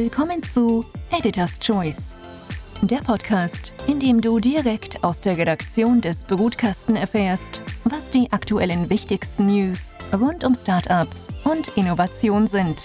Willkommen zu Editor's Choice, der Podcast, in dem du direkt aus der Redaktion des Brutkasten erfährst, was die aktuellen wichtigsten News rund um Startups und Innovation sind.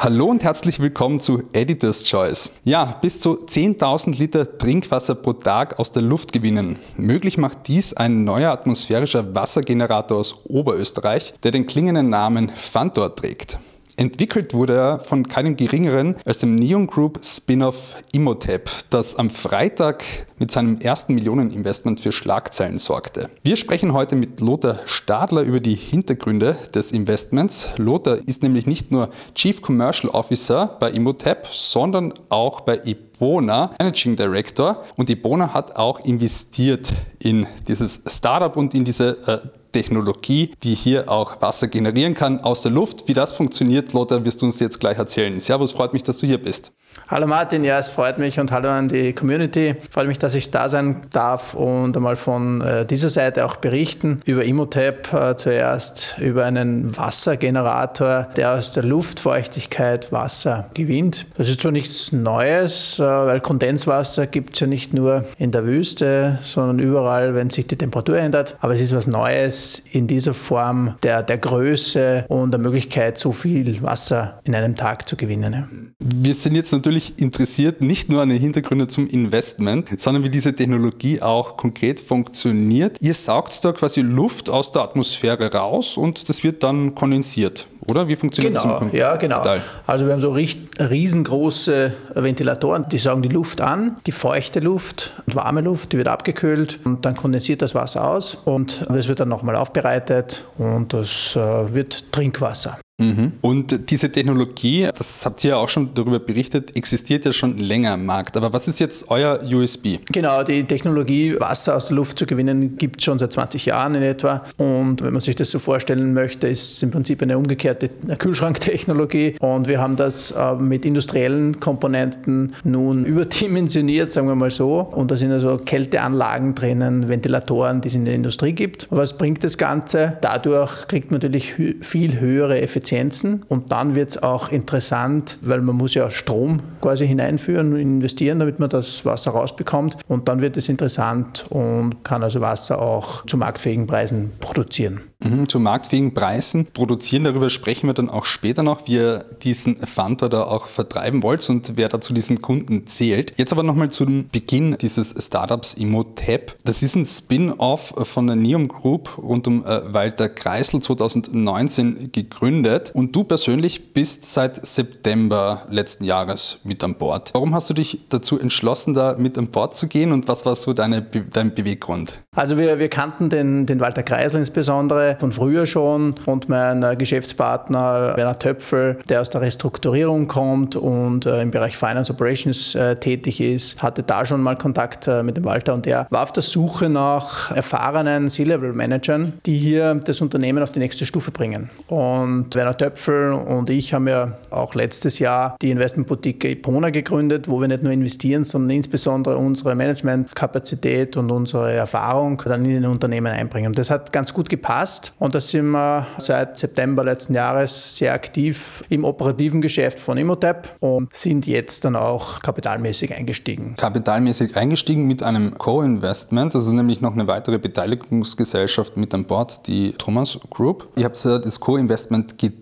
Hallo und herzlich willkommen zu Editor's Choice. Ja, bis zu 10.000 Liter Trinkwasser pro Tag aus der Luft gewinnen. Möglich macht dies ein neuer atmosphärischer Wassergenerator aus Oberösterreich, der den klingenden Namen Fantor trägt. Entwickelt wurde er von keinem geringeren als dem Neon Group Spin-off Imhotep, das am Freitag mit seinem ersten Millioneninvestment für Schlagzeilen sorgte. Wir sprechen heute mit Lothar Stadler über die Hintergründe des Investments. Lothar ist nämlich nicht nur Chief Commercial Officer bei Imhotep, sondern auch bei Ibona, Managing Director. Und Ibona hat auch investiert in dieses Startup und in diese äh, Technologie, die hier auch Wasser generieren kann aus der Luft. Wie das funktioniert, Lothar, wirst du uns jetzt gleich erzählen. Servus, freut mich, dass du hier bist. Hallo Martin, ja, es freut mich und hallo an die Community. Freut mich, dass ich da sein darf und einmal von äh, dieser Seite auch berichten über Imhotep äh, zuerst, über einen Wassergenerator, der aus der Luftfeuchtigkeit Wasser gewinnt. Das ist zwar nichts Neues, äh, weil Kondenswasser gibt es ja nicht nur in der Wüste, sondern überall, wenn sich die Temperatur ändert. Aber es ist was Neues in dieser Form der, der Größe und der Möglichkeit, so viel Wasser in einem Tag zu gewinnen. Wir sind jetzt natürlich interessiert nicht nur an den Hintergründen zum Investment, sondern wie diese Technologie auch konkret funktioniert. Ihr saugt da quasi Luft aus der Atmosphäre raus und das wird dann kondensiert oder? Wie funktioniert genau, das? Im ja, genau. Teil? Also wir haben so riesengroße Ventilatoren, die saugen die Luft an, die feuchte Luft und warme Luft, die wird abgekühlt und dann kondensiert das Wasser aus und das wird dann nochmal aufbereitet und das äh, wird Trinkwasser. Mhm. Und diese Technologie, das habt ihr ja auch schon darüber berichtet, existiert ja schon länger im Markt. Aber was ist jetzt euer USB? Genau, die Technologie, Wasser aus der Luft zu gewinnen, gibt es schon seit 20 Jahren in etwa. Und wenn man sich das so vorstellen möchte, ist es im Prinzip eine umgekehrte Kühlschranktechnologie. Und wir haben das äh, mit industriellen Komponenten nun überdimensioniert, sagen wir mal so. Und da sind also Kälteanlagen drinnen, Ventilatoren, die es in der Industrie gibt. Was bringt das Ganze? Dadurch kriegt man natürlich viel höhere Effizienz Effizienzen und dann wird es auch interessant, weil man muss ja Strom quasi hineinführen und investieren, damit man das Wasser rausbekommt und dann wird es interessant und kann also Wasser auch zu marktfähigen Preisen produzieren. Mhm, zu marktfähigen Preisen produzieren, darüber sprechen wir dann auch später noch, wie ihr diesen Fanta da auch vertreiben wollt und wer da zu diesen Kunden zählt. Jetzt aber nochmal zum Beginn dieses Startups Imotep. Das ist ein Spin-off von der Neum Group rund um äh, Walter Kreisel 2019 gegründet und du persönlich bist seit September letzten Jahres mit an Bord. Warum hast du dich dazu entschlossen, da mit an Bord zu gehen und was war so deine, dein Beweggrund? Also wir, wir kannten den, den Walter Kreisel insbesondere von früher schon und mein äh, Geschäftspartner Werner Töpfel, der aus der Restrukturierung kommt und äh, im Bereich Finance Operations äh, tätig ist, hatte da schon mal Kontakt mit dem Walter und er war auf der Suche nach erfahrenen C-Level-Managern, die hier das Unternehmen auf die nächste Stufe bringen. Und Werner Töpfel und ich haben ja auch letztes Jahr die Investmentboutique Ipona gegründet, wo wir nicht nur investieren, sondern insbesondere unsere Managementkapazität und unsere Erfahrung dann in den Unternehmen einbringen. Das hat ganz gut gepasst passt. Und da sind wir seit September letzten Jahres sehr aktiv im operativen Geschäft von Immotep und sind jetzt dann auch kapitalmäßig eingestiegen. Kapitalmäßig eingestiegen mit einem Co-Investment. Das ist nämlich noch eine weitere Beteiligungsgesellschaft mit an Bord, die Thomas Group. Ihr habt das Co-Investment getätigt,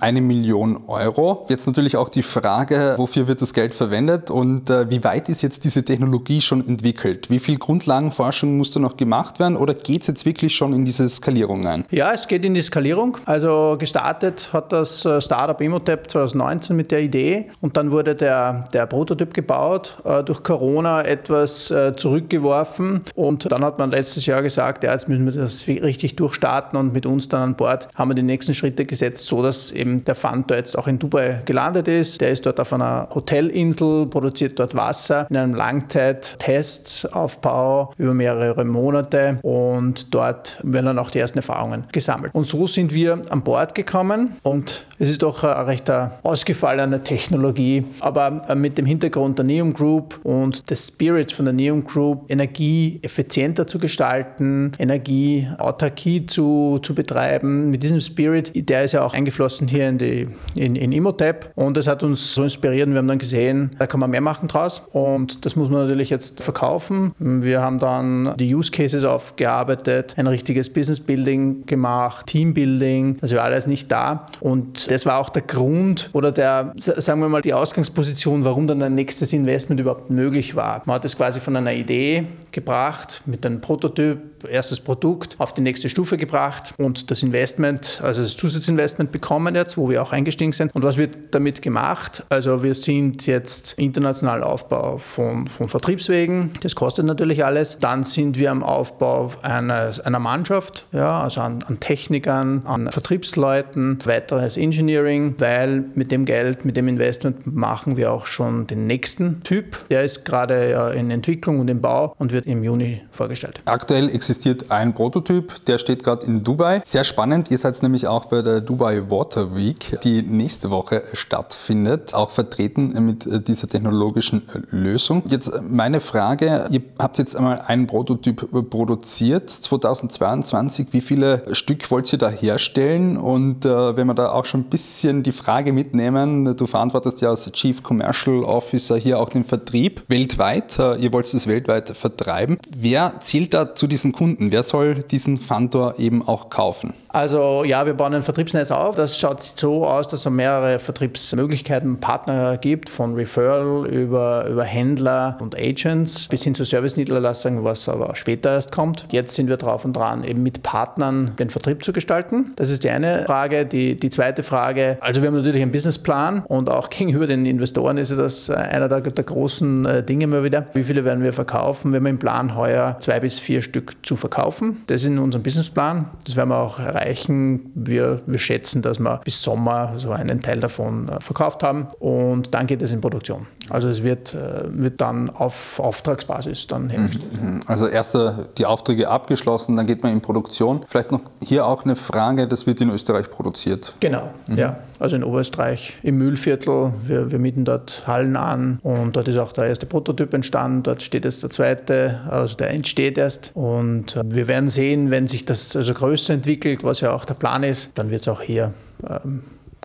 eine Million Euro. Jetzt natürlich auch die Frage, wofür wird das Geld verwendet und äh, wie weit ist jetzt diese Technologie schon entwickelt? Wie viel Grundlagenforschung muss da noch gemacht werden oder geht es jetzt wirklich schon in dieses Skalierung ein? Ja, es geht in die Skalierung. Also gestartet hat das äh, Startup Emotep 2019 mit der Idee und dann wurde der, der Prototyp gebaut, äh, durch Corona etwas äh, zurückgeworfen und dann hat man letztes Jahr gesagt, ja, jetzt müssen wir das richtig durchstarten und mit uns dann an Bord haben wir die nächsten Schritte gesetzt, so dass eben der Fund da jetzt auch in Dubai gelandet ist. Der ist dort auf einer Hotelinsel, produziert dort Wasser in einem Langzeit-Testaufbau über mehrere Monate und dort werden dann auch die ersten Erfahrungen gesammelt. Und so sind wir an Bord gekommen und es ist doch eine recht ausgefallene Technologie, aber mit dem Hintergrund der Neum Group und des Spirit von der Neum Group, Energie effizienter zu gestalten, Energieautarkie zu, zu betreiben. Mit diesem Spirit, der ist ja auch eingeflossen hier in, die, in, in Imhotep und das hat uns so inspiriert. Wir haben dann gesehen, da kann man mehr machen draus und das muss man natürlich jetzt verkaufen. Wir haben dann die Use Cases aufgearbeitet, ein richtiges Business Building gemacht, Teambuilding, das war alles nicht da und das war auch der Grund oder der, sagen wir mal, die Ausgangsposition, warum dann ein nächstes Investment überhaupt möglich war. Man hat es quasi von einer Idee gebracht mit einem Prototyp, erstes Produkt auf die nächste Stufe gebracht und das Investment, also das Zusatzinvestment bekommen jetzt, wo wir auch eingestiegen sind. Und was wird damit gemacht? Also wir sind jetzt international Aufbau von, von Vertriebswegen, das kostet natürlich alles. Dann sind wir am Aufbau einer, einer Mannschaft, ja, also an, an Technikern, an Vertriebsleuten, weiteres Engineering, weil mit dem Geld, mit dem Investment machen wir auch schon den nächsten Typ. Der ist gerade ja in Entwicklung und im Bau und wird im Juni vorgestellt. Aktuell existiert existiert ein Prototyp, der steht gerade in Dubai. Sehr spannend, ihr seid nämlich auch bei der Dubai Water Week, die nächste Woche stattfindet, auch vertreten mit äh, dieser technologischen äh, Lösung. Jetzt äh, meine Frage, ihr habt jetzt einmal einen Prototyp produziert, 2022, wie viele Stück wollt ihr da herstellen? Und äh, wenn wir da auch schon ein bisschen die Frage mitnehmen, du verantwortest ja als Chief Commercial Officer hier auch den Vertrieb weltweit, ihr wollt es weltweit vertreiben. Wer zählt da zu diesen Kunden? Kunden? Wer soll diesen Fantor eben auch kaufen? Also ja, wir bauen ein Vertriebsnetz auf. Das schaut so aus, dass es mehrere Vertriebsmöglichkeiten, Partner gibt, von Referral über, über Händler und Agents bis hin zu Service-Niederlassungen, was aber später erst kommt. Jetzt sind wir drauf und dran, eben mit Partnern den Vertrieb zu gestalten. Das ist die eine Frage. Die, die zweite Frage, also wir haben natürlich einen Businessplan und auch gegenüber den Investoren ist das einer der, der großen äh, Dinge immer wieder. Wie viele werden wir verkaufen? Wir haben im Plan heuer zwei bis vier Stück zu zu verkaufen. Das ist in unserem Businessplan. Das werden wir auch erreichen. Wir, wir schätzen, dass wir bis Sommer so einen Teil davon äh, verkauft haben und dann geht es in Produktion. Also es wird, äh, wird dann auf Auftragsbasis dann hergestellt. Mhm, mhm. Also erste die Aufträge abgeschlossen, dann geht man in Produktion. Vielleicht noch hier auch eine Frage, das wird in Österreich produziert. Genau, mhm. ja. Also in Oberösterreich im Mühlviertel. Wir, wir mieten dort Hallen an und dort ist auch der erste Prototyp entstanden. Dort steht jetzt der zweite, also der entsteht erst. Und äh, wir werden sehen, wenn sich das also größer entwickelt, was ja auch der Plan ist, dann wird es auch hier ähm,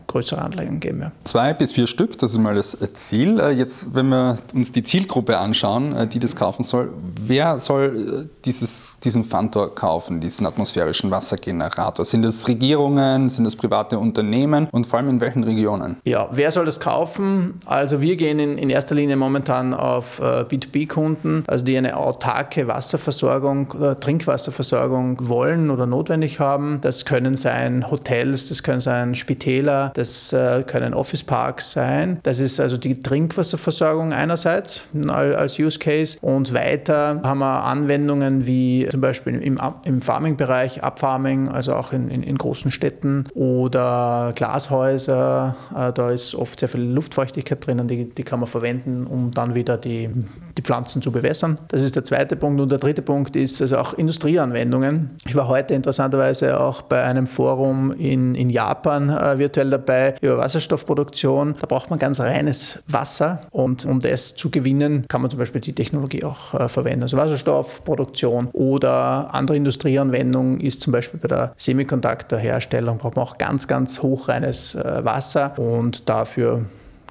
größere Anlagen geben. Ja. Zwei bis vier Stück, das ist mal das Ziel. Äh, jetzt, wenn wir uns die Zielgruppe anschauen, äh, die das kaufen soll, wer soll äh, dieses, diesen Fantor kaufen, diesen atmosphärischen Wassergenerator? Sind das Regierungen, sind das private Unternehmen und vor allem in welchen Regionen? Ja, wer soll das kaufen? Also wir gehen in, in erster Linie momentan auf B2B-Kunden, also die eine autarke Wasserversorgung oder Trinkwasserversorgung wollen oder notwendig haben. Das können sein Hotels, das können sein Spitäler, das äh, können Office Parks sein. Das ist also die Trinkwasserversorgung einerseits als Use Case. Und weiter haben wir Anwendungen wie zum Beispiel im, im Farming-Bereich, Abfarming, also auch in, in, in, großen Städten oder Glashäuser. Äh, da ist oft sehr viel Luftfeuchtigkeit drinnen, die, die kann man verwenden, um dann wieder die, die Pflanzen zu bewässern. Das ist der zweite Punkt. Und der dritte Punkt ist also auch Industrieanwendungen. Ich war heute interessanterweise auch bei einem Forum in, in Japan äh, virtuell dabei dabei über Wasserstoffproduktion. Da braucht man ganz reines Wasser und um das zu gewinnen, kann man zum Beispiel die Technologie auch äh, verwenden. Also Wasserstoffproduktion oder andere Industrieanwendung ist zum Beispiel bei der Semiconductor-Herstellung braucht man auch ganz, ganz hochreines äh, Wasser und dafür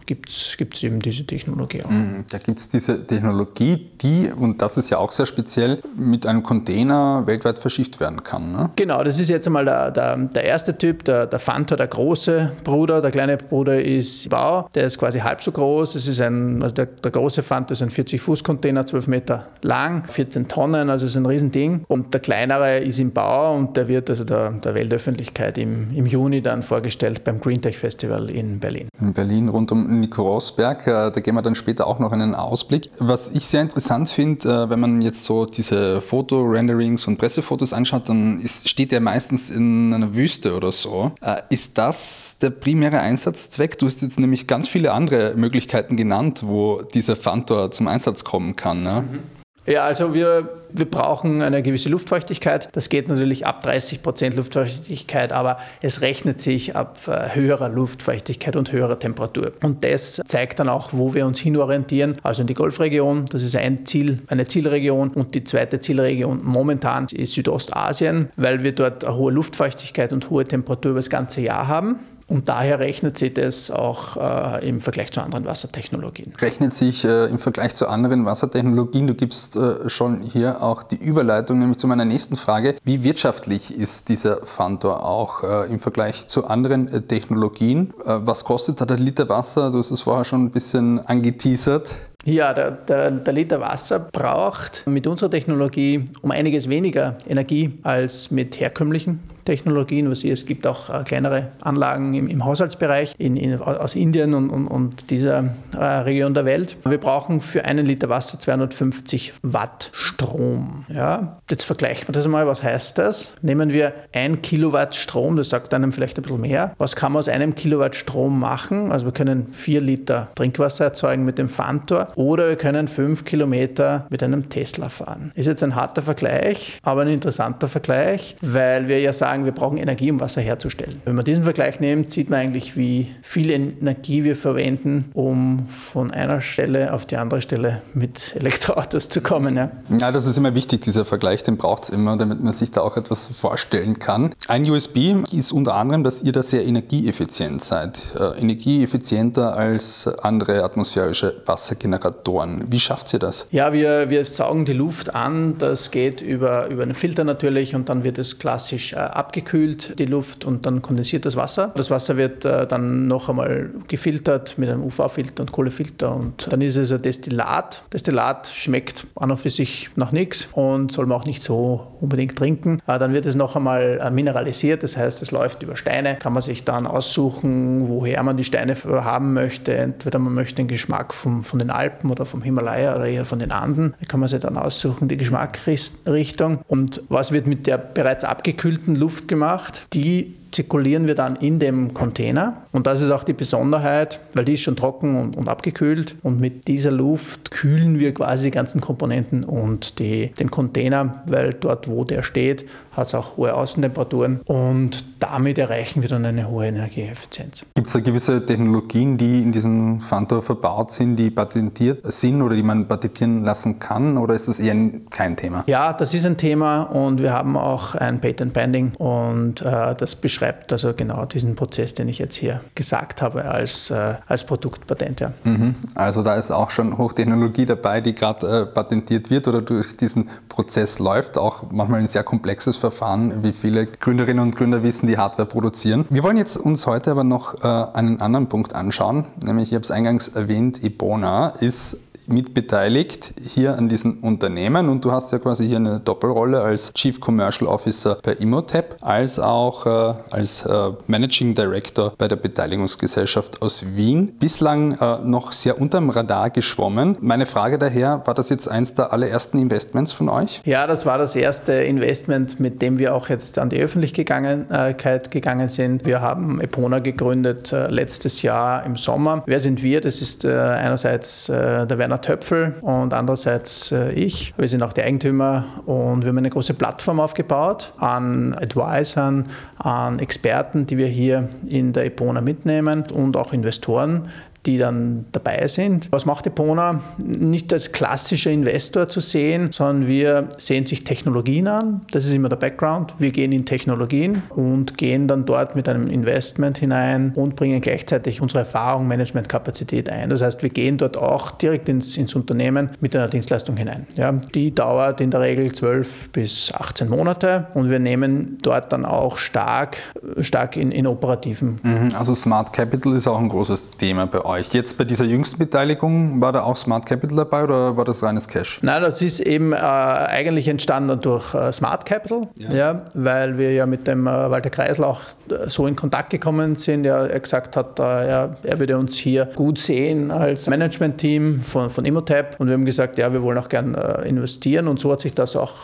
gibt es eben diese Technologie auch. Mhm, da gibt es diese Technologie, die, und das ist ja auch sehr speziell, mit einem Container weltweit verschifft werden kann. Ne? Genau, das ist jetzt einmal der, der, der erste Typ, der, der Fanta, der große Bruder. Der kleine Bruder ist Bau, der ist quasi halb so groß. Das ist ein, also der, der große Fanta ist ein 40-Fuß-Container, 12 Meter lang, 14 Tonnen, also ist ein Riesending. Und der kleinere ist im Bau und der wird also der, der Weltöffentlichkeit im, im Juni dann vorgestellt beim Green Tech Festival in Berlin. In Berlin rund um Nico Rosberg. Äh, da gehen wir dann später auch noch einen Ausblick. Was ich sehr interessant finde, äh, wenn man jetzt so diese Foto-Renderings und Pressefotos anschaut, dann ist, steht der meistens in einer Wüste oder so. Äh, ist das der primäre Einsatzzweck? Du hast jetzt nämlich ganz viele andere Möglichkeiten genannt, wo dieser Fantor zum Einsatz kommen kann. Ne? Mhm. Ja, also wir, wir brauchen eine gewisse Luftfeuchtigkeit. Das geht natürlich ab 30 Prozent Luftfeuchtigkeit, aber es rechnet sich ab äh, höherer Luftfeuchtigkeit und höherer Temperatur. Und das zeigt dann auch, wo wir uns hinorientieren. Also in die Golfregion, das ist ein Ziel, eine Zielregion. Und die zweite Zielregion momentan ist Südostasien, weil wir dort eine hohe Luftfeuchtigkeit und hohe Temperatur über das ganze Jahr haben. Und daher rechnet sich das auch äh, im Vergleich zu anderen Wassertechnologien. Rechnet sich äh, im Vergleich zu anderen Wassertechnologien, du gibst äh, schon hier auch die Überleitung, nämlich zu meiner nächsten Frage. Wie wirtschaftlich ist dieser Fantor auch äh, im Vergleich zu anderen äh, Technologien? Äh, was kostet da der Liter Wasser? Du hast es vorher schon ein bisschen angeteasert. Ja, der, der, der, Liter Wasser braucht mit unserer Technologie um einiges weniger Energie als mit herkömmlichen Technologien. Was es gibt auch äh, kleinere Anlagen im, im Haushaltsbereich in, in, aus Indien und, und, und dieser äh, Region der Welt. Wir brauchen für einen Liter Wasser 250 Watt Strom. Ja? Jetzt vergleichen wir das mal. Was heißt das? Nehmen wir ein Kilowatt Strom, das sagt einem vielleicht ein bisschen mehr. Was kann man aus einem Kilowatt Strom machen? Also wir können vier Liter Trinkwasser erzeugen mit dem Fantor oder wir können fünf Kilometer mit einem Tesla fahren. Ist jetzt ein harter Vergleich, aber ein interessanter Vergleich, weil wir ja sagen, sagen, wir brauchen Energie, um Wasser herzustellen. Wenn man diesen Vergleich nimmt, sieht man eigentlich, wie viel Energie wir verwenden, um von einer Stelle auf die andere Stelle mit Elektroautos zu kommen. Ja, ja das ist immer wichtig, dieser Vergleich, den braucht es immer, damit man sich da auch etwas vorstellen kann. Ein USB ist unter anderem, dass ihr da sehr energieeffizient seid. Äh, energieeffizienter als andere atmosphärische Wassergeneratoren. Wie schafft ihr das? Ja, wir, wir saugen die Luft an. Das geht über, über einen Filter natürlich und dann wird es klassisch äh, ab abgekühlt, die Luft, und dann kondensiert das Wasser. Das Wasser wird äh, dann noch einmal gefiltert mit einem UV-Filter und Kohlefilter und dann ist es ein Destillat. Destillat schmeckt an und für sich nach nichts und soll man auch nicht so unbedingt trinken. Äh, dann wird es noch einmal äh, mineralisiert, das heißt, es läuft über Steine. Kann man sich dann aussuchen, woher man die Steine haben möchte. Entweder man möchte den Geschmack vom, von den Alpen oder vom Himalaya oder eher von den Anden. Da kann man sich dann aussuchen, die Geschmacksrichtung. Und was wird mit der bereits abgekühlten Luft Luft gemacht, die zirkulieren wir dann in dem Container. Und das ist auch die Besonderheit, weil die ist schon trocken und, und abgekühlt. Und mit dieser Luft kühlen wir quasi die ganzen Komponenten und die, den Container, weil dort, wo der steht, hat es auch hohe Außentemperaturen und damit erreichen wir dann eine hohe Energieeffizienz. Gibt es da gewisse Technologien, die in diesem Fantor verbaut sind, die patentiert sind oder die man patentieren lassen kann oder ist das eher kein Thema? Ja, das ist ein Thema und wir haben auch ein Patent Pending und äh, das beschreibt also genau diesen Prozess, den ich jetzt hier gesagt habe als, äh, als Produktpatent. Ja. Mhm. Also da ist auch schon Hochtechnologie dabei, die gerade äh, patentiert wird oder durch diesen Prozess läuft, auch manchmal ein sehr komplexes Verfahren Verfahren, wie viele Gründerinnen und Gründer wissen, die Hardware produzieren. Wir wollen jetzt uns heute aber noch äh, einen anderen Punkt anschauen, nämlich ich habe es eingangs erwähnt, Ibona ist mitbeteiligt hier an diesen Unternehmen und du hast ja quasi hier eine Doppelrolle als Chief Commercial Officer bei Imotep, als auch äh, als äh, Managing Director bei der Beteiligungsgesellschaft aus Wien. Bislang äh, noch sehr unterm Radar geschwommen. Meine Frage daher, war das jetzt eins der allerersten Investments von euch? Ja, das war das erste Investment, mit dem wir auch jetzt an die Öffentlichkeit gegangen sind. Wir haben Epona gegründet äh, letztes Jahr im Sommer. Wer sind wir? Das ist äh, einerseits äh, der Werner Töpfel und andererseits äh, ich. Wir sind auch die Eigentümer und wir haben eine große Plattform aufgebaut an Advisern, an Experten, die wir hier in der Epona mitnehmen und auch Investoren, die dann dabei sind. Was macht Epona? Nicht als klassischer Investor zu sehen, sondern wir sehen sich Technologien an. Das ist immer der Background. Wir gehen in Technologien und gehen dann dort mit einem Investment hinein und bringen gleichzeitig unsere Erfahrung, Managementkapazität ein. Das heißt, wir gehen dort auch direkt ins, ins Unternehmen mit einer Dienstleistung hinein. Ja, die dauert in der Regel 12 bis 18 Monate und wir nehmen dort dann auch stark, stark in, in operativen. Mhm, also Smart Capital ist auch ein großes Thema bei euch euch. Jetzt bei dieser jüngsten Beteiligung, war da auch Smart Capital dabei oder war das reines Cash? Nein, das ist eben äh, eigentlich entstanden durch äh, Smart Capital, ja. ja. weil wir ja mit dem äh, Walter Kreisel auch äh, so in Kontakt gekommen sind. Ja, er gesagt hat, äh, ja, er würde uns hier gut sehen als Management-Team von, von Immotap und wir haben gesagt, ja, wir wollen auch gern äh, investieren und so hat sich das auch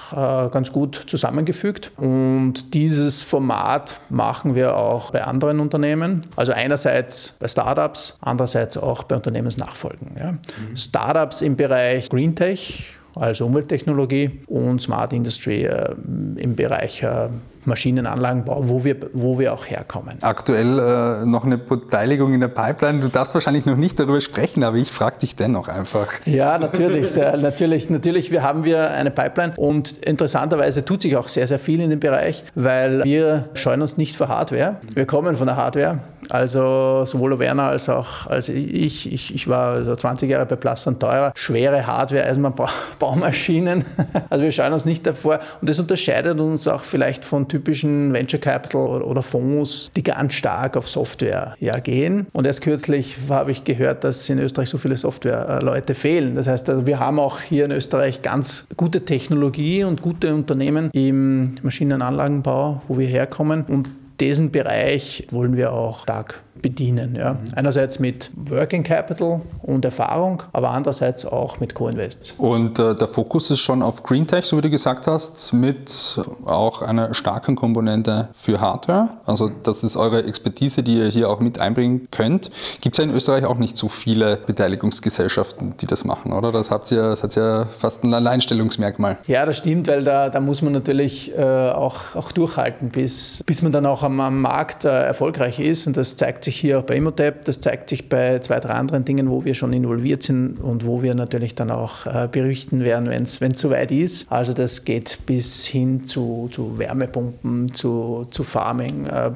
ganz gut zusammengefügt. Und dieses Format machen wir auch bei anderen Unternehmen. Also einerseits bei Startups, andererseits auch bei Unternehmensnachfolgen. Ja. Mhm. Startups im Bereich Green Tech also Umwelttechnologie und Smart Industry äh, im Bereich äh, Maschinenanlagenbau, wo wir, wo wir auch herkommen. Aktuell äh, noch eine Beteiligung in der Pipeline. Du darfst wahrscheinlich noch nicht darüber sprechen, aber ich frage dich dennoch einfach. Ja, natürlich, äh, natürlich, natürlich. Wir haben wir eine Pipeline und interessanterweise tut sich auch sehr, sehr viel in dem Bereich, weil wir scheuen uns nicht vor Hardware. Wir kommen von der Hardware. Also sowohl Werner als auch als ich, ich, ich war also 20 Jahre bei Plus und Teurer, schwere Hardware, Eisenbahnbaumaschinen. Also wir scheuen uns nicht davor und das unterscheidet uns auch vielleicht von typischen Venture Capital oder Fonds, die ganz stark auf Software ja, gehen. Und erst kürzlich habe ich gehört, dass in Österreich so viele Software-Leute fehlen. Das heißt, also wir haben auch hier in Österreich ganz gute Technologie und gute Unternehmen im Maschinenanlagenbau, wo wir herkommen. Und diesen Bereich wollen wir auch stark bedienen. Ja. Einerseits mit Working Capital und Erfahrung, aber andererseits auch mit Co-Invests. Und äh, der Fokus ist schon auf Green Tech, so wie du gesagt hast, mit auch einer starken Komponente für Hardware. Also das ist eure Expertise, die ihr hier auch mit einbringen könnt. Gibt es ja in Österreich auch nicht so viele Beteiligungsgesellschaften, die das machen, oder? Das hat ja, das hat ja fast ein Alleinstellungsmerkmal. Ja, das stimmt, weil da, da muss man natürlich äh, auch, auch durchhalten, bis, bis man dann auch am, am Markt äh, erfolgreich ist. Und das zeigt sich hier auch bei Imotep, das zeigt sich bei zwei, drei anderen Dingen, wo wir schon involviert sind und wo wir natürlich dann auch äh, berichten werden, wenn es soweit ist. Also das geht bis hin zu, zu Wärmepumpen, zu, zu Farming, äh,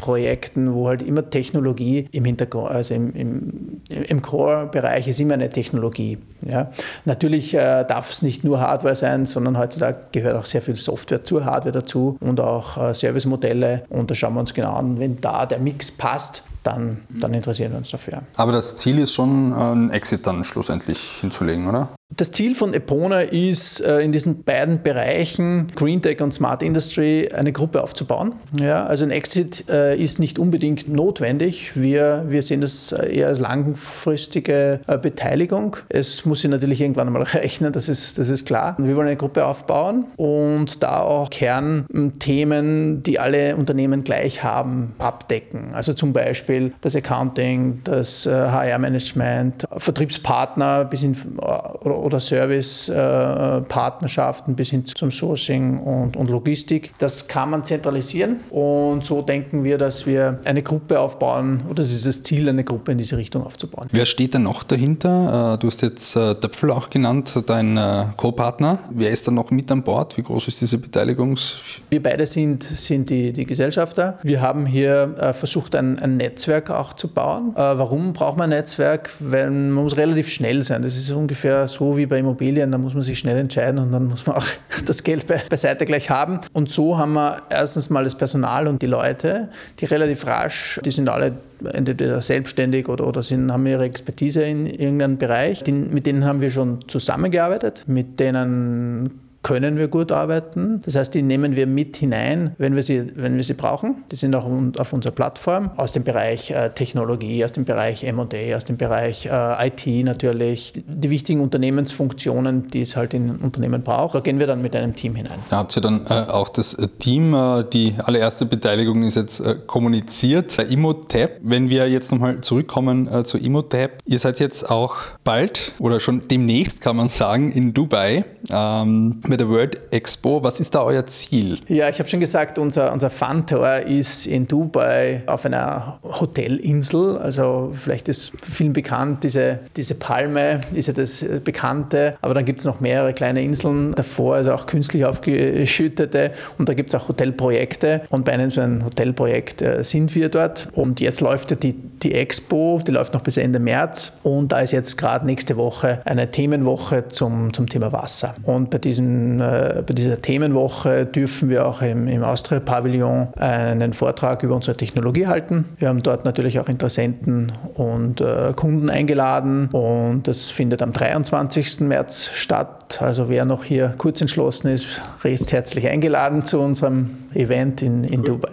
Projekten, wo halt immer Technologie im Hintergrund, also im, im, im Core-Bereich ist immer eine Technologie. Ja. Natürlich äh, darf es nicht nur Hardware sein, sondern heutzutage gehört auch sehr viel Software zur Hardware dazu und auch äh, Servicemodelle. Und da schauen wir uns genau an, wenn da der Mix passt, dann, dann interessieren wir uns dafür. Aber das Ziel ist schon, einen Exit dann schlussendlich hinzulegen, oder? Das Ziel von Epona ist, äh, in diesen beiden Bereichen Green Tech und Smart Industry eine Gruppe aufzubauen. Ja, also ein Exit äh, ist nicht unbedingt notwendig. Wir, wir sehen das äh, eher als langfristige Beteiligung. Es muss sich natürlich irgendwann einmal rechnen, das ist, das ist klar. Wir wollen eine Gruppe aufbauen und da auch Kernthemen, die alle Unternehmen gleich haben, abdecken. Also zum Beispiel das Accounting, das HR-Management, Vertriebspartner bis oder oder Service-Partnerschaften bis hin zum Sourcing und, und Logistik. Das kann man zentralisieren und so denken wir, dass wir eine Gruppe aufbauen oder es ist das Ziel, eine Gruppe in diese Richtung aufzubauen. Wer steht da noch dahinter? Äh, du hast jetzt äh, Töpfel auch genannt, dein äh, Co-Partner. Wer ist da noch mit an Bord? Wie groß ist diese Beteiligungs? Wir beide sind, sind die, die Gesellschafter. Wir haben hier versucht, ein, ein Netzwerk auch zu bauen. Warum braucht man ein Netzwerk? Weil man muss relativ schnell sein. Das ist ungefähr so wie bei Immobilien, da muss man sich schnell entscheiden und dann muss man auch das Geld be beiseite gleich haben. Und so haben wir erstens mal das Personal und die Leute, die relativ rasch, die sind alle entweder selbstständig oder, oder sind, haben ihre Expertise in irgendeinem Bereich. Die, mit denen haben wir schon zusammengearbeitet, mit denen können wir gut arbeiten. Das heißt, die nehmen wir mit hinein, wenn wir sie, wenn wir sie brauchen. Die sind auch auf unserer Plattform aus dem Bereich äh, Technologie, aus dem Bereich M&A, aus dem Bereich äh, IT natürlich. Die wichtigen Unternehmensfunktionen, die es halt in Unternehmen braucht, da gehen wir dann mit einem Team hinein. Da habt ihr dann äh, auch das Team, die allererste Beteiligung ist jetzt kommuniziert. Imotap, wenn wir jetzt nochmal zurückkommen zu Imotap, ihr seid jetzt auch bald oder schon demnächst, kann man sagen, in Dubai. Ähm, mit der World Expo. Was ist da euer Ziel? Ja, ich habe schon gesagt, unser, unser Fun-Tour ist in Dubai auf einer Hotelinsel. Also vielleicht ist vielen bekannt, diese, diese Palme ist ja das Bekannte. Aber dann gibt es noch mehrere kleine Inseln davor, also auch künstlich aufgeschüttete. Und da gibt es auch Hotelprojekte. Und bei einem so einem Hotelprojekt äh, sind wir dort. Und jetzt läuft ja die, die Expo, die läuft noch bis Ende März. Und da ist jetzt gerade nächste Woche eine Themenwoche zum, zum Thema Wasser. Und bei diesem äh, bei dieser Themenwoche dürfen wir auch im, im Austria-Pavillon einen Vortrag über unsere Technologie halten. Wir haben dort natürlich auch Interessenten und äh, Kunden eingeladen und das findet am 23. März statt. Also wer noch hier kurz entschlossen ist, recht herzlich eingeladen zu unserem Event in, in Dubai.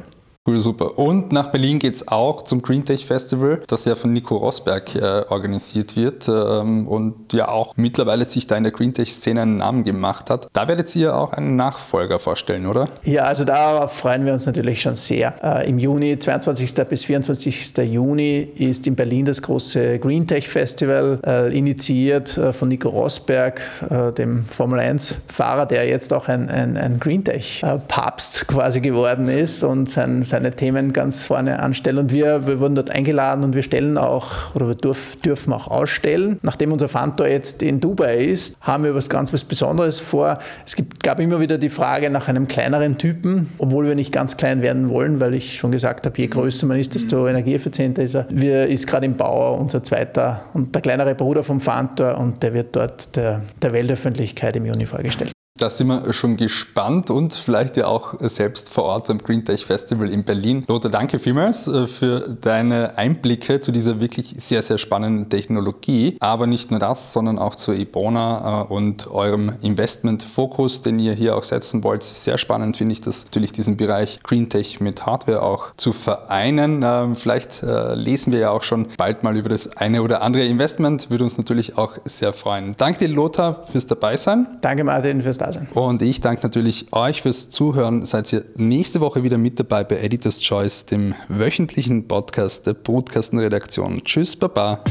Cool, super. Und nach Berlin geht es auch zum Green Tech Festival, das ja von Nico Rosberg äh, organisiert wird ähm, und ja auch mittlerweile sich da in der Green Tech Szene einen Namen gemacht hat. Da werdet ihr auch einen Nachfolger vorstellen, oder? Ja, also darauf freuen wir uns natürlich schon sehr. Äh, Im Juni, 22. bis 24. Juni, ist in Berlin das große Green Tech Festival, äh, initiiert äh, von Nico Rosberg, äh, dem Formel 1-Fahrer, der jetzt auch ein, ein, ein Green Tech-Papst äh, quasi geworden ist und sein, sein seine Themen ganz vorne anstellen. Und wir, wir wurden dort eingeladen und wir stellen auch, oder wir dürf, dürfen auch ausstellen. Nachdem unser Fantor jetzt in Dubai ist, haben wir was ganz was Besonderes vor. Es gibt, gab immer wieder die Frage nach einem kleineren Typen, obwohl wir nicht ganz klein werden wollen, weil ich schon gesagt habe, je größer man ist, desto energieeffizienter ist er. Wir ist gerade im Bauer unser zweiter und der kleinere Bruder vom Fantor und der wird dort der, der Weltöffentlichkeit im Juni vorgestellt. Da sind wir schon gespannt und vielleicht ja auch selbst vor Ort beim Green Tech Festival in Berlin. Lothar, danke vielmals äh, für deine Einblicke zu dieser wirklich sehr, sehr spannenden Technologie. Aber nicht nur das, sondern auch zu Ebona äh, und eurem Investmentfokus, den ihr hier auch setzen wollt. Sehr spannend finde ich das natürlich diesen Bereich Green Tech mit Hardware auch zu vereinen. Ähm, vielleicht äh, lesen wir ja auch schon bald mal über das eine oder andere Investment. Würde uns natürlich auch sehr freuen. Danke dir, Lothar, fürs Dabeisein. Danke, Martin, fürs da sein. Und ich danke natürlich euch fürs Zuhören. Seid ihr nächste Woche wieder mit dabei bei Editor's Choice, dem wöchentlichen Podcast der Brutkastenredaktion. Tschüss, Baba.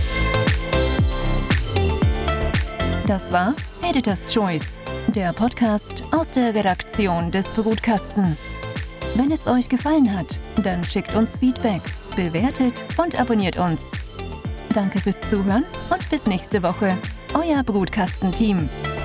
Das war Editor's Choice, der Podcast aus der Redaktion des Brutkasten. Wenn es euch gefallen hat, dann schickt uns Feedback, bewertet und abonniert uns. Danke fürs Zuhören und bis nächste Woche. Euer Brutkastenteam. team